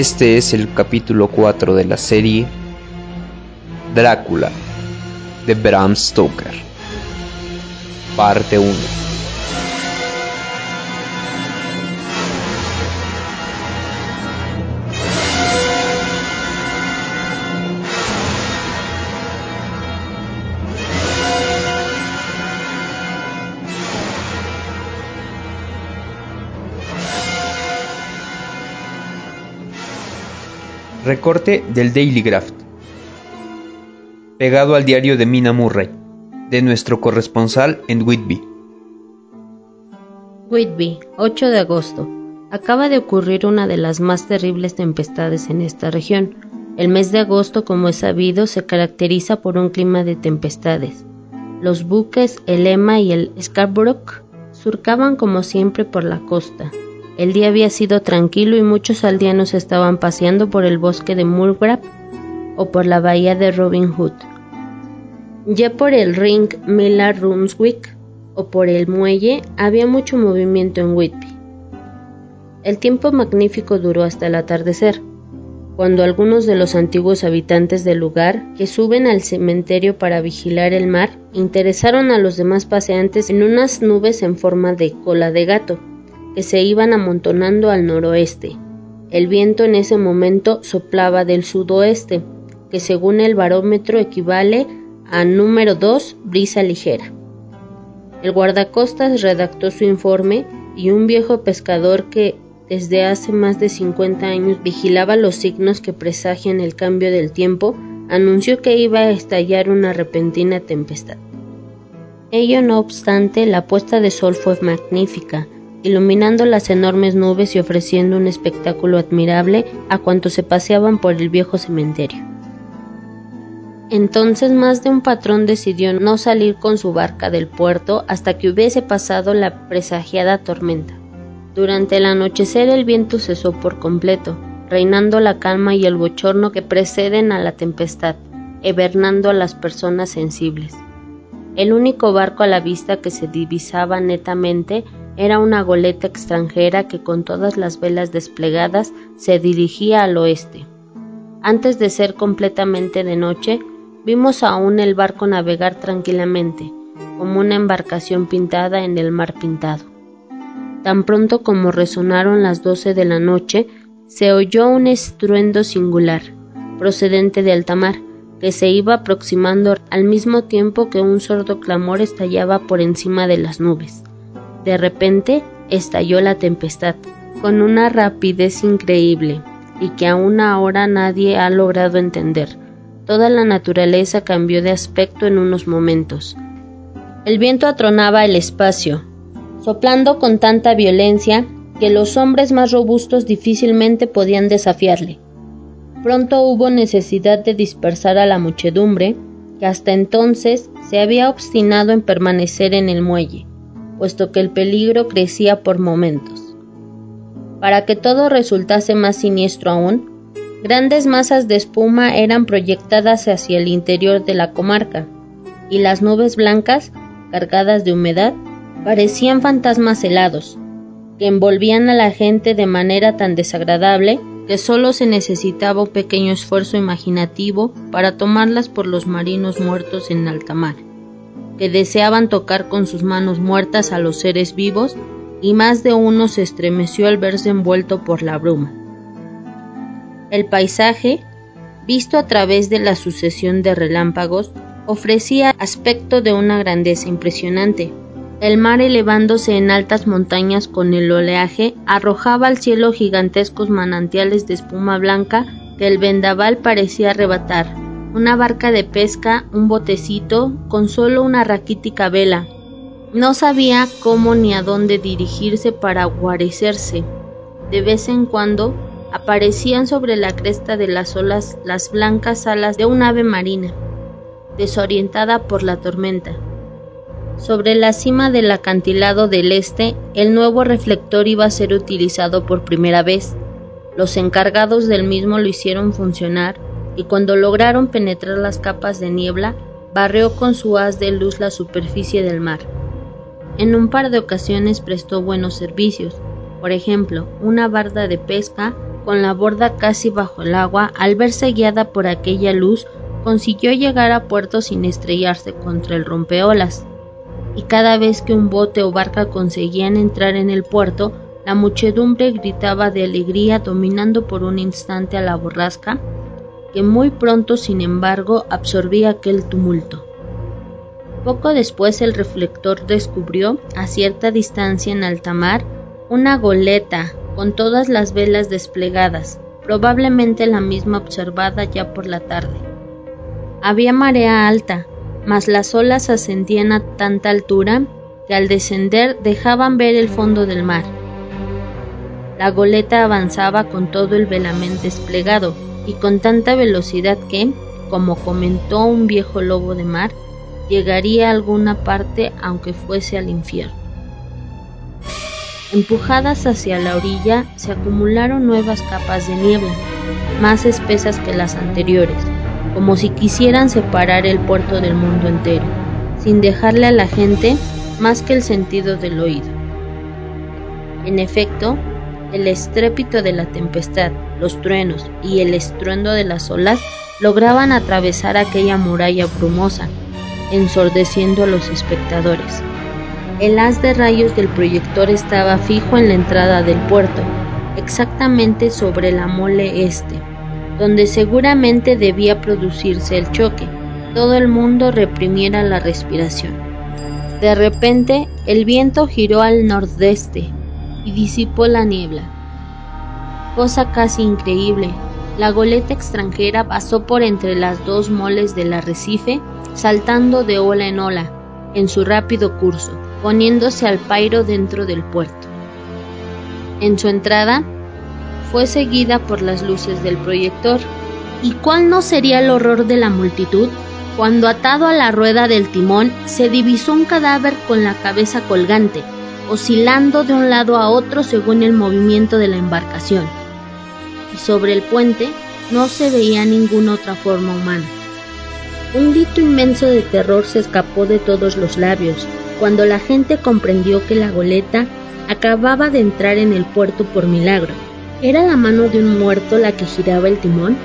Este es el capítulo 4 de la serie Drácula de Bram Stoker. Parte 1. Recorte del Daily Graft. Pegado al diario de Mina Murray, de nuestro corresponsal en Whitby. Whitby, 8 de agosto. Acaba de ocurrir una de las más terribles tempestades en esta región. El mes de agosto, como es sabido, se caracteriza por un clima de tempestades. Los buques, el Emma y el Scarborough surcaban como siempre por la costa, el día había sido tranquilo y muchos aldeanos estaban paseando por el bosque de Mulgrave o por la bahía de Robin Hood. Ya por el ring Miller Rumswick o por el muelle había mucho movimiento en Whitby. El tiempo magnífico duró hasta el atardecer, cuando algunos de los antiguos habitantes del lugar, que suben al cementerio para vigilar el mar, interesaron a los demás paseantes en unas nubes en forma de cola de gato, que se iban amontonando al noroeste. El viento en ese momento soplaba del sudoeste, que según el barómetro equivale a número 2 brisa ligera. El guardacostas redactó su informe y un viejo pescador que desde hace más de 50 años vigilaba los signos que presagian el cambio del tiempo, anunció que iba a estallar una repentina tempestad. Ello no obstante, la puesta de sol fue magnífica, iluminando las enormes nubes y ofreciendo un espectáculo admirable a cuantos se paseaban por el viejo cementerio. Entonces más de un patrón decidió no salir con su barca del puerto hasta que hubiese pasado la presagiada tormenta. Durante el anochecer el viento cesó por completo, reinando la calma y el bochorno que preceden a la tempestad, evernando a las personas sensibles. El único barco a la vista que se divisaba netamente era una goleta extranjera que con todas las velas desplegadas se dirigía al oeste. Antes de ser completamente de noche, vimos aún el barco navegar tranquilamente, como una embarcación pintada en el mar pintado. Tan pronto como resonaron las doce de la noche, se oyó un estruendo singular, procedente de alta mar, que se iba aproximando al mismo tiempo que un sordo clamor estallaba por encima de las nubes. De repente estalló la tempestad, con una rapidez increíble, y que aún ahora nadie ha logrado entender. Toda la naturaleza cambió de aspecto en unos momentos. El viento atronaba el espacio, soplando con tanta violencia que los hombres más robustos difícilmente podían desafiarle. Pronto hubo necesidad de dispersar a la muchedumbre, que hasta entonces se había obstinado en permanecer en el muelle puesto que el peligro crecía por momentos. Para que todo resultase más siniestro aún, grandes masas de espuma eran proyectadas hacia el interior de la comarca, y las nubes blancas, cargadas de humedad, parecían fantasmas helados, que envolvían a la gente de manera tan desagradable que solo se necesitaba un pequeño esfuerzo imaginativo para tomarlas por los marinos muertos en alta mar que deseaban tocar con sus manos muertas a los seres vivos, y más de uno se estremeció al verse envuelto por la bruma. El paisaje, visto a través de la sucesión de relámpagos, ofrecía aspecto de una grandeza impresionante. El mar elevándose en altas montañas con el oleaje arrojaba al cielo gigantescos manantiales de espuma blanca que el vendaval parecía arrebatar una barca de pesca, un botecito, con solo una raquítica vela. No sabía cómo ni a dónde dirigirse para guarecerse. De vez en cuando aparecían sobre la cresta de las olas las blancas alas de un ave marina, desorientada por la tormenta. Sobre la cima del acantilado del este, el nuevo reflector iba a ser utilizado por primera vez. Los encargados del mismo lo hicieron funcionar y cuando lograron penetrar las capas de niebla, barrió con su haz de luz la superficie del mar. En un par de ocasiones prestó buenos servicios, por ejemplo, una barda de pesca con la borda casi bajo el agua, al verse guiada por aquella luz, consiguió llegar a puerto sin estrellarse contra el rompeolas. Y cada vez que un bote o barca conseguían entrar en el puerto, la muchedumbre gritaba de alegría dominando por un instante a la borrasca, que muy pronto, sin embargo, absorbía aquel tumulto. Poco después el reflector descubrió, a cierta distancia en alta mar, una goleta con todas las velas desplegadas, probablemente la misma observada ya por la tarde. Había marea alta, mas las olas ascendían a tanta altura que al descender dejaban ver el fondo del mar. La goleta avanzaba con todo el velamen desplegado y con tanta velocidad que, como comentó un viejo lobo de mar, llegaría a alguna parte aunque fuese al infierno. Empujadas hacia la orilla se acumularon nuevas capas de niebla, más espesas que las anteriores, como si quisieran separar el puerto del mundo entero, sin dejarle a la gente más que el sentido del oído. En efecto, el estrépito de la tempestad, los truenos y el estruendo de las olas lograban atravesar aquella muralla brumosa, ensordeciendo a los espectadores. El haz de rayos del proyector estaba fijo en la entrada del puerto, exactamente sobre la mole este, donde seguramente debía producirse el choque. Todo el mundo reprimiera la respiración. De repente, el viento giró al nordeste y disipó la niebla. Cosa casi increíble, la goleta extranjera pasó por entre las dos moles del arrecife, saltando de ola en ola, en su rápido curso, poniéndose al pairo dentro del puerto. En su entrada, fue seguida por las luces del proyector. ¿Y cuál no sería el horror de la multitud cuando atado a la rueda del timón se divisó un cadáver con la cabeza colgante, oscilando de un lado a otro según el movimiento de la embarcación? Y sobre el puente no se veía ninguna otra forma humana. Un grito inmenso de terror se escapó de todos los labios cuando la gente comprendió que la goleta acababa de entrar en el puerto por milagro ¿Era la mano de un muerto la que giraba el timón?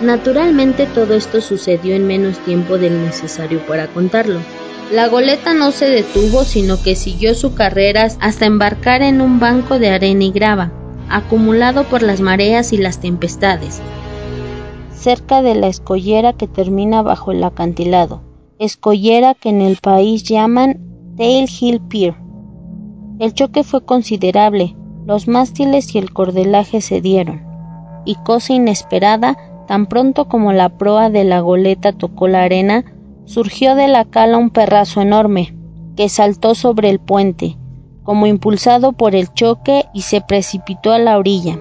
Naturalmente todo esto sucedió en menos tiempo del necesario para contarlo. La goleta no se detuvo, sino que siguió su carrera hasta embarcar en un banco de arena y grava, acumulado por las mareas y las tempestades, cerca de la escollera que termina bajo el acantilado, escollera que en el país llaman Tail Hill Pier. El choque fue considerable, los mástiles y el cordelaje cedieron, y cosa inesperada, tan pronto como la proa de la goleta tocó la arena, surgió de la cala un perrazo enorme, que saltó sobre el puente, como impulsado por el choque y se precipitó a la orilla,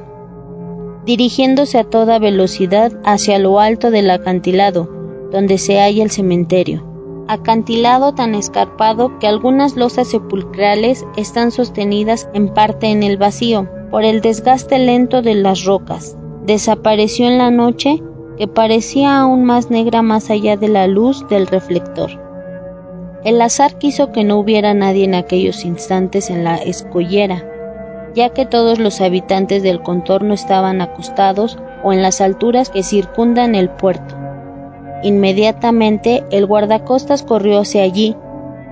dirigiéndose a toda velocidad hacia lo alto del acantilado, donde se halla el cementerio acantilado tan escarpado que algunas losas sepulcrales están sostenidas en parte en el vacío por el desgaste lento de las rocas. Desapareció en la noche que parecía aún más negra más allá de la luz del reflector. El azar quiso que no hubiera nadie en aquellos instantes en la escollera, ya que todos los habitantes del contorno estaban acostados o en las alturas que circundan el puerto. Inmediatamente el guardacostas corrió hacia allí,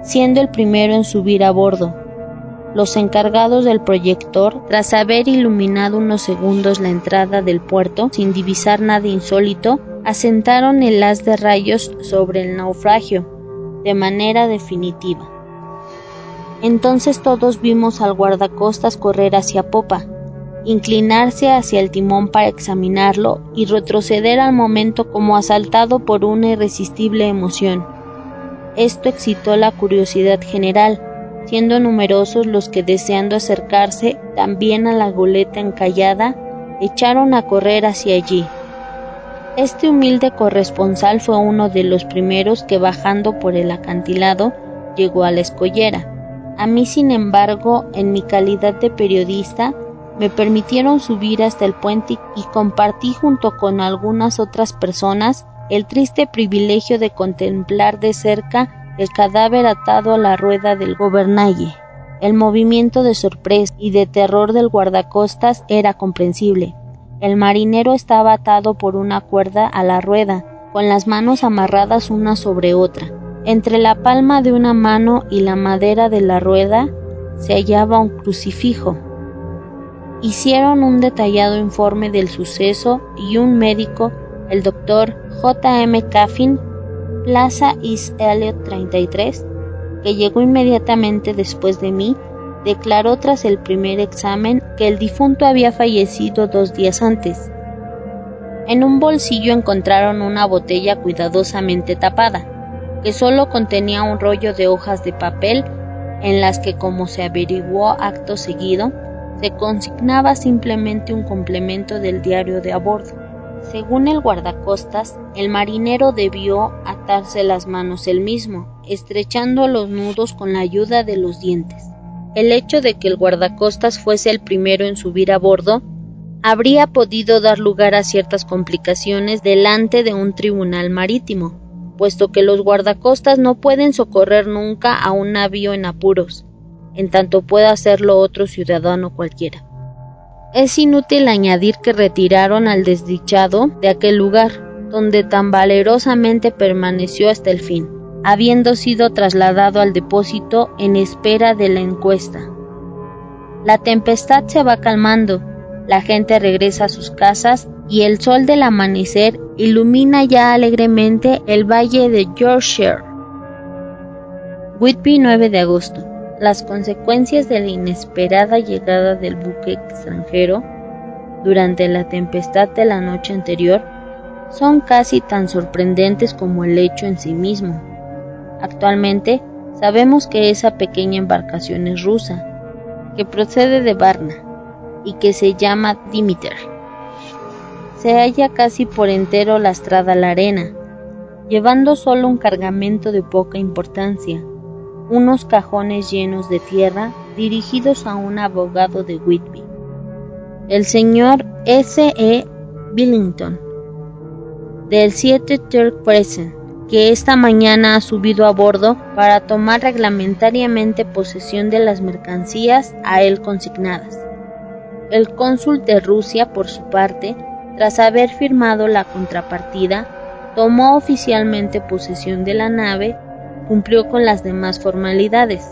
siendo el primero en subir a bordo. Los encargados del proyector, tras haber iluminado unos segundos la entrada del puerto sin divisar nada insólito, asentaron el haz de rayos sobre el naufragio, de manera definitiva. Entonces todos vimos al guardacostas correr hacia popa, inclinarse hacia el timón para examinarlo y retroceder al momento como asaltado por una irresistible emoción. Esto excitó la curiosidad general, siendo numerosos los que deseando acercarse también a la goleta encallada, echaron a correr hacia allí. Este humilde corresponsal fue uno de los primeros que bajando por el acantilado llegó a la escollera. A mí, sin embargo, en mi calidad de periodista, me permitieron subir hasta el puente y compartí junto con algunas otras personas el triste privilegio de contemplar de cerca el cadáver atado a la rueda del gobernalle. El movimiento de sorpresa y de terror del guardacostas era comprensible. El marinero estaba atado por una cuerda a la rueda, con las manos amarradas una sobre otra. Entre la palma de una mano y la madera de la rueda se hallaba un crucifijo. Hicieron un detallado informe del suceso y un médico, el doctor J. M. Caffin, Plaza East Elliot 33, que llegó inmediatamente después de mí, declaró tras el primer examen que el difunto había fallecido dos días antes. En un bolsillo encontraron una botella cuidadosamente tapada, que solo contenía un rollo de hojas de papel en las que, como se averiguó acto seguido, se consignaba simplemente un complemento del diario de a bordo. Según el guardacostas, el marinero debió atarse las manos él mismo, estrechando los nudos con la ayuda de los dientes. El hecho de que el guardacostas fuese el primero en subir a bordo habría podido dar lugar a ciertas complicaciones delante de un tribunal marítimo, puesto que los guardacostas no pueden socorrer nunca a un navío en apuros, en tanto pueda hacerlo otro ciudadano cualquiera. Es inútil añadir que retiraron al desdichado de aquel lugar, donde tan valerosamente permaneció hasta el fin habiendo sido trasladado al depósito en espera de la encuesta. La tempestad se va calmando, la gente regresa a sus casas y el sol del amanecer ilumina ya alegremente el valle de Yorkshire. Whitby 9 de agosto. Las consecuencias de la inesperada llegada del buque extranjero durante la tempestad de la noche anterior son casi tan sorprendentes como el hecho en sí mismo. Actualmente sabemos que esa pequeña embarcación es rusa, que procede de Varna y que se llama Dimiter. Se halla casi por entero lastrada la arena, llevando solo un cargamento de poca importancia, unos cajones llenos de tierra dirigidos a un abogado de Whitby, el señor S. E. Billington, del 7 Turk Present, que esta mañana ha subido a bordo para tomar reglamentariamente posesión de las mercancías a él consignadas. El cónsul de Rusia, por su parte, tras haber firmado la contrapartida, tomó oficialmente posesión de la nave, cumplió con las demás formalidades.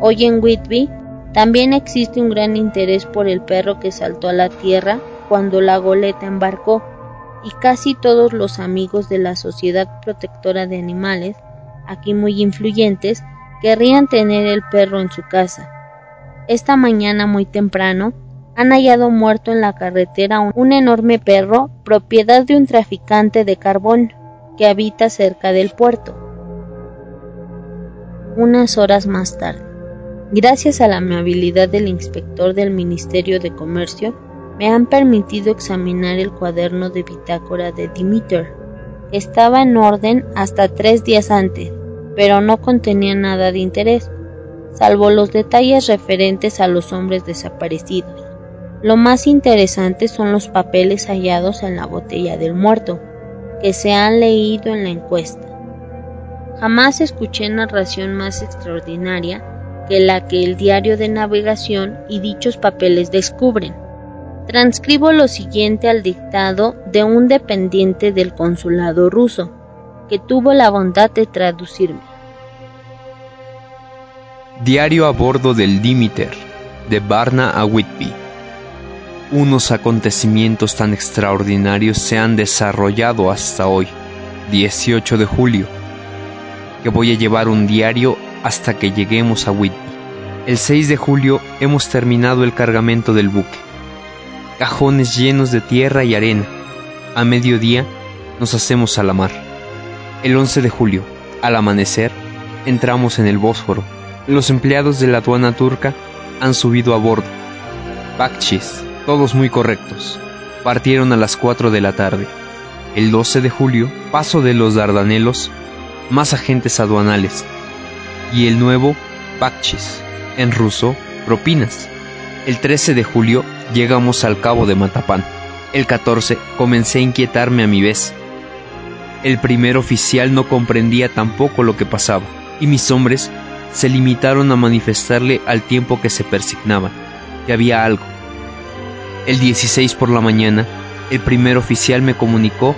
Hoy en Whitby también existe un gran interés por el perro que saltó a la tierra cuando la goleta embarcó y casi todos los amigos de la Sociedad Protectora de Animales, aquí muy influyentes, querrían tener el perro en su casa. Esta mañana muy temprano han hallado muerto en la carretera un enorme perro propiedad de un traficante de carbón que habita cerca del puerto. Unas horas más tarde, gracias a la amabilidad del inspector del Ministerio de Comercio, me han permitido examinar el cuaderno de bitácora de Dimiter. Estaba en orden hasta tres días antes, pero no contenía nada de interés, salvo los detalles referentes a los hombres desaparecidos. Lo más interesante son los papeles hallados en la botella del muerto, que se han leído en la encuesta. Jamás escuché narración más extraordinaria que la que el diario de navegación y dichos papeles descubren. Transcribo lo siguiente al dictado de un dependiente del consulado ruso, que tuvo la bondad de traducirme. Diario a bordo del Dimiter, de Varna a Whitby. Unos acontecimientos tan extraordinarios se han desarrollado hasta hoy, 18 de julio, que voy a llevar un diario hasta que lleguemos a Whitby. El 6 de julio hemos terminado el cargamento del buque cajones llenos de tierra y arena. A mediodía nos hacemos a la mar. El 11 de julio, al amanecer, entramos en el Bósforo. Los empleados de la aduana turca han subido a bordo. Bakchis, todos muy correctos. Partieron a las 4 de la tarde. El 12 de julio, paso de los Dardanelos, más agentes aduanales. Y el nuevo, Bakchis, en ruso, propinas. El 13 de julio llegamos al cabo de Matapán. El 14 comencé a inquietarme a mi vez. El primer oficial no comprendía tampoco lo que pasaba, y mis hombres se limitaron a manifestarle al tiempo que se persignaban, que había algo. El 16 por la mañana, el primer oficial me comunicó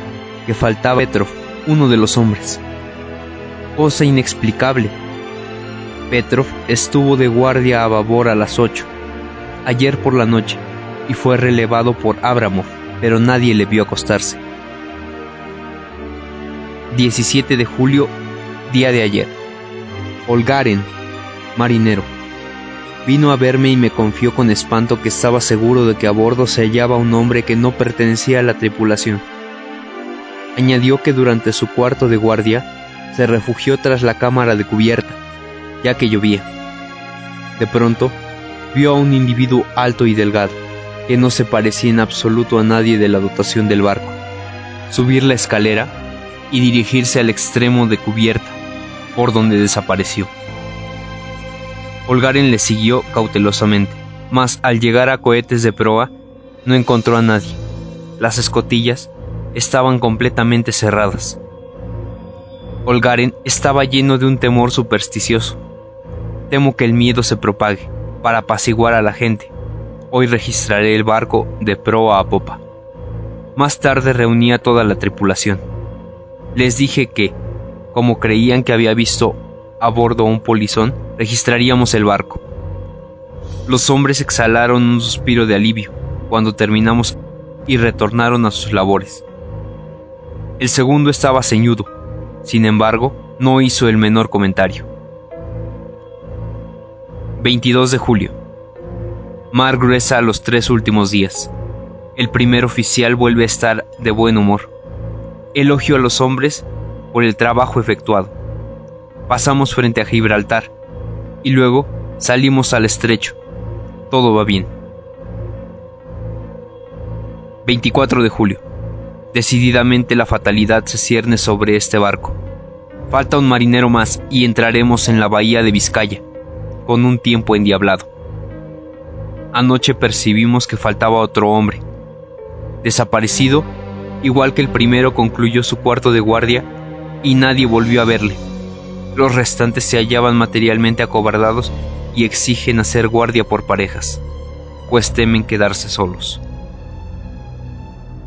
que faltaba Petrov, uno de los hombres. Cosa inexplicable. Petrov estuvo de guardia a babor a las 8, ayer por la noche, y fue relevado por Abramov, pero nadie le vio acostarse. 17 de julio, día de ayer. Olgaren, marinero. Vino a verme y me confió con espanto que estaba seguro de que a bordo se hallaba un hombre que no pertenecía a la tripulación. Añadió que durante su cuarto de guardia se refugió tras la cámara de cubierta, ya que llovía. De pronto, vio a un individuo alto y delgado, que no se parecía en absoluto a nadie de la dotación del barco, subir la escalera y dirigirse al extremo de cubierta, por donde desapareció. Olgaren le siguió cautelosamente, mas al llegar a cohetes de proa no encontró a nadie. Las escotillas estaban completamente cerradas. Olgaren estaba lleno de un temor supersticioso. Temo que el miedo se propague para apaciguar a la gente. Hoy registraré el barco de proa a popa. Más tarde reuní a toda la tripulación. Les dije que, como creían que había visto a bordo un polizón, registraríamos el barco. Los hombres exhalaron un suspiro de alivio cuando terminamos y retornaron a sus labores. El segundo estaba ceñudo, sin embargo, no hizo el menor comentario. 22 de julio. Mar gruesa a los tres últimos días. El primer oficial vuelve a estar de buen humor. Elogio a los hombres por el trabajo efectuado pasamos frente a Gibraltar y luego salimos al estrecho. Todo va bien. 24 de julio. Decididamente la fatalidad se cierne sobre este barco. Falta un marinero más y entraremos en la bahía de Vizcaya, con un tiempo endiablado. Anoche percibimos que faltaba otro hombre. Desaparecido, igual que el primero concluyó su cuarto de guardia y nadie volvió a verle. Los restantes se hallaban materialmente acobardados y exigen hacer guardia por parejas, pues temen quedarse solos.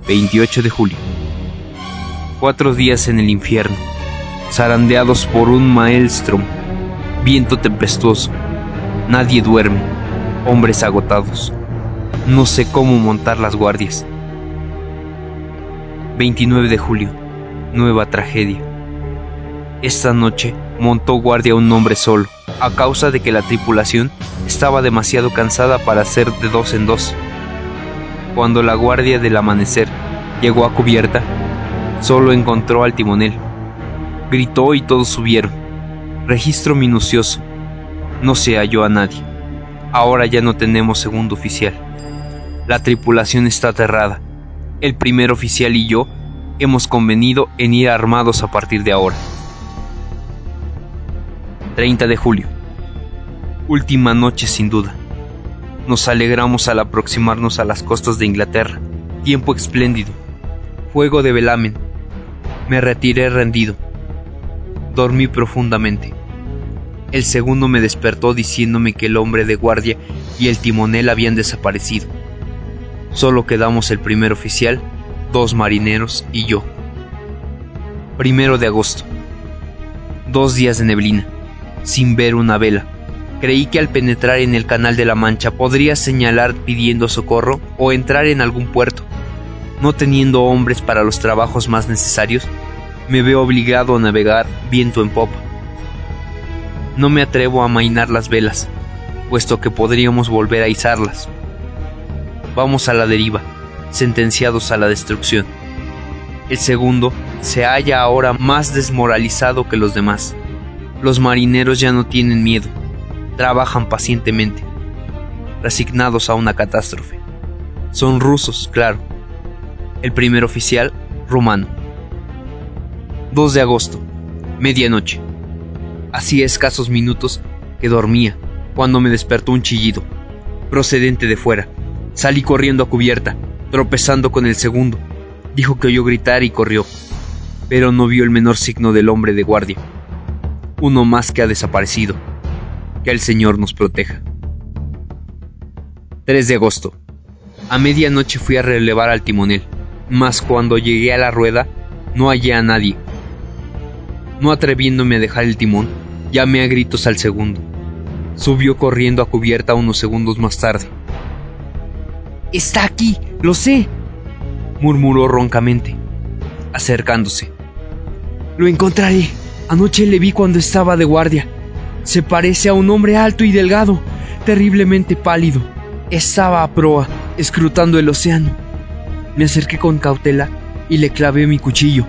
28 de julio. Cuatro días en el infierno, zarandeados por un maelstrom, viento tempestuoso, nadie duerme, hombres agotados. No sé cómo montar las guardias. 29 de julio. Nueva tragedia. Esta noche montó guardia un hombre solo, a causa de que la tripulación estaba demasiado cansada para ser de dos en dos. Cuando la guardia del amanecer llegó a cubierta, solo encontró al timonel. Gritó y todos subieron. Registro minucioso. No se halló a nadie. Ahora ya no tenemos segundo oficial. La tripulación está aterrada. El primer oficial y yo hemos convenido en ir armados a partir de ahora. 30 de julio. Última noche sin duda. Nos alegramos al aproximarnos a las costas de Inglaterra. Tiempo espléndido. Fuego de velamen. Me retiré rendido. Dormí profundamente. El segundo me despertó diciéndome que el hombre de guardia y el timonel habían desaparecido. Solo quedamos el primer oficial, dos marineros y yo. Primero de agosto. Dos días de neblina sin ver una vela. Creí que al penetrar en el Canal de la Mancha podría señalar pidiendo socorro o entrar en algún puerto. No teniendo hombres para los trabajos más necesarios, me veo obligado a navegar viento en popa. No me atrevo a amainar las velas, puesto que podríamos volver a izarlas. Vamos a la deriva, sentenciados a la destrucción. El segundo se halla ahora más desmoralizado que los demás. Los marineros ya no tienen miedo, trabajan pacientemente, resignados a una catástrofe. Son rusos, claro. El primer oficial, rumano. 2 de agosto, medianoche. Hacía escasos minutos que dormía cuando me despertó un chillido, procedente de fuera. Salí corriendo a cubierta, tropezando con el segundo. Dijo que oyó gritar y corrió, pero no vio el menor signo del hombre de guardia uno más que ha desaparecido. Que el Señor nos proteja. 3 de agosto. A medianoche fui a relevar al timonel, mas cuando llegué a la rueda no hallé a nadie. No atreviéndome a dejar el timón, llamé a gritos al segundo. Subió corriendo a cubierta unos segundos más tarde. Está aquí, lo sé, murmuró roncamente, acercándose. Lo encontraré. Anoche le vi cuando estaba de guardia. Se parece a un hombre alto y delgado, terriblemente pálido. Estaba a proa, escrutando el océano. Me acerqué con cautela y le clavé mi cuchillo,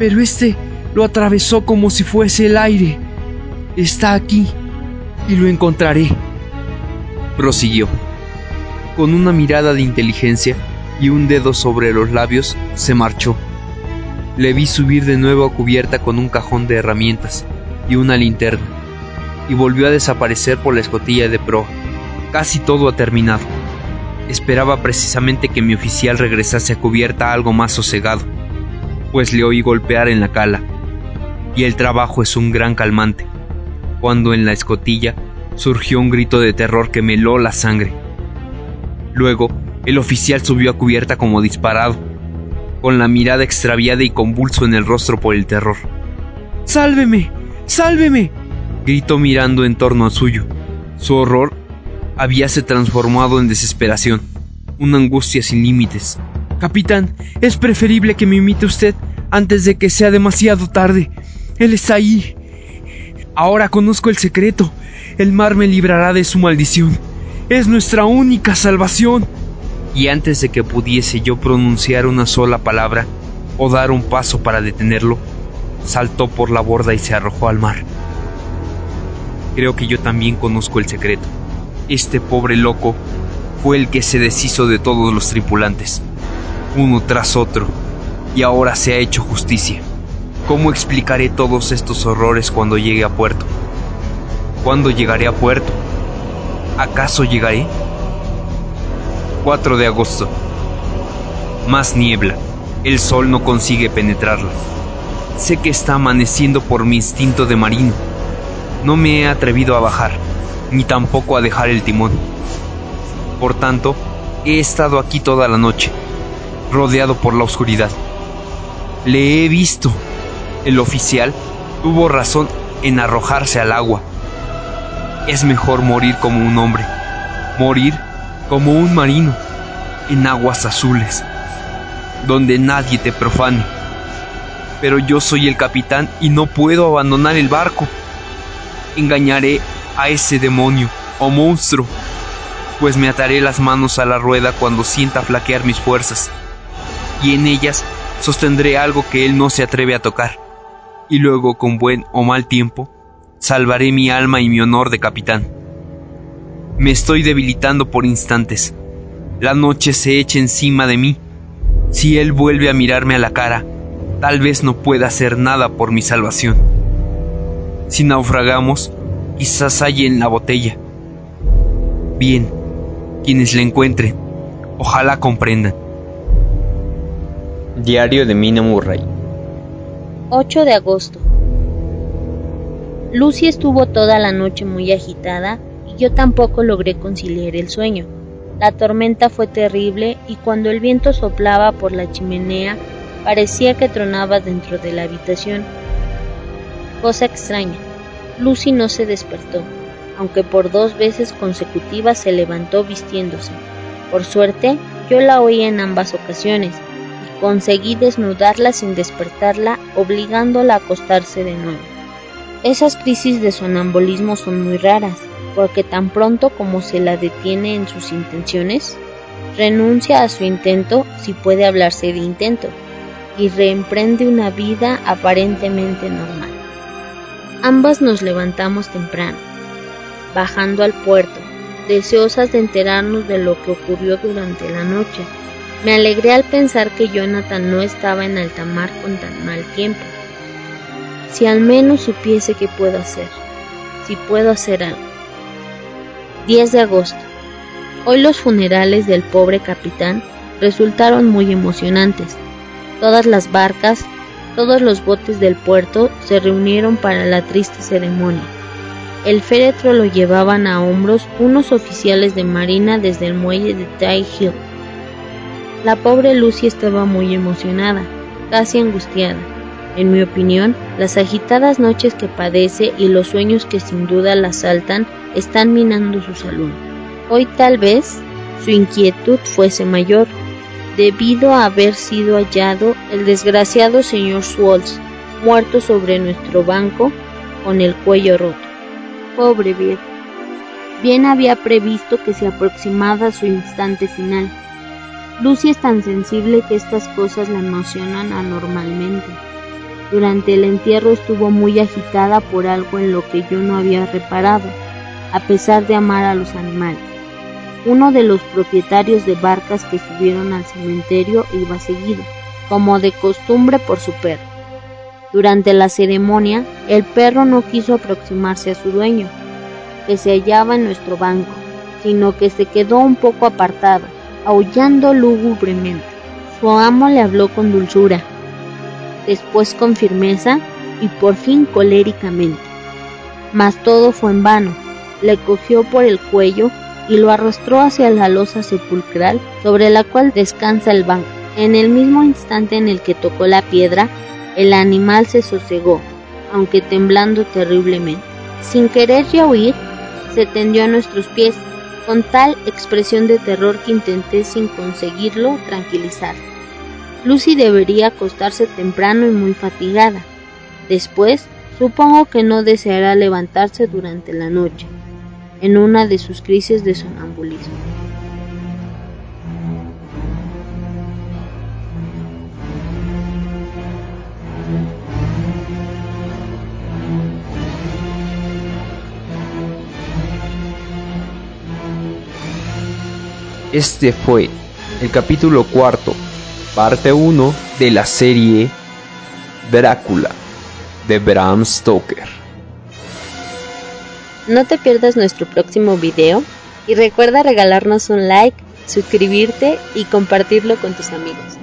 pero este lo atravesó como si fuese el aire. Está aquí y lo encontraré. Prosiguió. Con una mirada de inteligencia y un dedo sobre los labios, se marchó. Le vi subir de nuevo a cubierta con un cajón de herramientas y una linterna, y volvió a desaparecer por la escotilla de proa. Casi todo ha terminado. Esperaba precisamente que mi oficial regresase a cubierta algo más sosegado, pues le oí golpear en la cala, y el trabajo es un gran calmante, cuando en la escotilla surgió un grito de terror que me heló la sangre. Luego, el oficial subió a cubierta como disparado, con la mirada extraviada y convulso en el rostro por el terror. ¡Sálveme! ¡Sálveme! gritó mirando en torno a suyo. Su horror habíase transformado en desesperación, una angustia sin límites. Capitán, es preferible que me imite usted antes de que sea demasiado tarde. Él está ahí. Ahora conozco el secreto. El mar me librará de su maldición. Es nuestra única salvación. Y antes de que pudiese yo pronunciar una sola palabra o dar un paso para detenerlo, saltó por la borda y se arrojó al mar. Creo que yo también conozco el secreto. Este pobre loco fue el que se deshizo de todos los tripulantes, uno tras otro, y ahora se ha hecho justicia. ¿Cómo explicaré todos estos horrores cuando llegue a puerto? ¿Cuándo llegaré a puerto? ¿Acaso llegaré? 4 de agosto. Más niebla. El sol no consigue penetrarla. Sé que está amaneciendo por mi instinto de marino. No me he atrevido a bajar ni tampoco a dejar el timón. Por tanto, he estado aquí toda la noche, rodeado por la oscuridad. Le he visto. El oficial tuvo razón en arrojarse al agua. Es mejor morir como un hombre, morir como un marino, en aguas azules, donde nadie te profane. Pero yo soy el capitán y no puedo abandonar el barco. Engañaré a ese demonio o monstruo, pues me ataré las manos a la rueda cuando sienta flaquear mis fuerzas, y en ellas sostendré algo que él no se atreve a tocar, y luego con buen o mal tiempo, salvaré mi alma y mi honor de capitán. Me estoy debilitando por instantes. La noche se echa encima de mí. Si él vuelve a mirarme a la cara, tal vez no pueda hacer nada por mi salvación. Si naufragamos, quizás hay en la botella. Bien, quienes la encuentren, ojalá comprendan. Diario de Mina Murray 8 de agosto. Lucy estuvo toda la noche muy agitada y yo tampoco logré conciliar el sueño. La tormenta fue terrible y cuando el viento soplaba por la chimenea parecía que tronaba dentro de la habitación. Cosa extraña. Lucy no se despertó, aunque por dos veces consecutivas se levantó vistiéndose. Por suerte, yo la oí en ambas ocasiones conseguí desnudarla sin despertarla, obligándola a acostarse de nuevo. Esas crisis de sonambulismo son muy raras, porque tan pronto como se la detiene en sus intenciones, renuncia a su intento, si puede hablarse de intento, y reemprende una vida aparentemente normal. Ambas nos levantamos temprano, bajando al puerto, deseosas de enterarnos de lo que ocurrió durante la noche. Me alegré al pensar que Jonathan no estaba en alta mar con tan mal tiempo. Si al menos supiese qué puedo hacer, si puedo hacer algo. 10 de agosto. Hoy los funerales del pobre capitán resultaron muy emocionantes. Todas las barcas, todos los botes del puerto se reunieron para la triste ceremonia. El féretro lo llevaban a hombros unos oficiales de marina desde el muelle de Tai Hill, La pobre Lucy estaba muy emocionada, casi angustiada. En mi opinión, las agitadas noches que padece y los sueños que sin duda la asaltan están minando su salud. Hoy tal vez su inquietud fuese mayor, debido a haber sido hallado el desgraciado señor Swolls, muerto sobre nuestro banco con el cuello roto. Pobre viejo. Bien había previsto que se aproximaba su instante final. Lucy es tan sensible que estas cosas la emocionan anormalmente. Durante el entierro estuvo muy agitada por algo en lo que yo no había reparado, a pesar de amar a los animales. Uno de los propietarios de barcas que subieron al cementerio iba seguido, como de costumbre por su perro. Durante la ceremonia, el perro no quiso aproximarse a su dueño, que se hallaba en nuestro banco, sino que se quedó un poco apartado, aullando lúgubremente. Su amo le habló con dulzura, después con firmeza y por fin coléricamente. Mas todo fue en vano. Le cogió por el cuello y lo arrastró hacia la losa sepulcral sobre la cual descansa el banco. En el mismo instante en el que tocó la piedra, el animal se sosegó, aunque temblando terriblemente. Sin querer ya huir, se tendió a nuestros pies, con tal expresión de terror que intenté sin conseguirlo tranquilizar. Lucy debería acostarse temprano y muy fatigada. Después, supongo que no deseará levantarse durante la noche en una de sus crisis de sonambulismo. Este fue el capítulo cuarto, parte 1 de la serie Drácula de Bram Stoker. No te pierdas nuestro próximo video y recuerda regalarnos un like, suscribirte y compartirlo con tus amigos.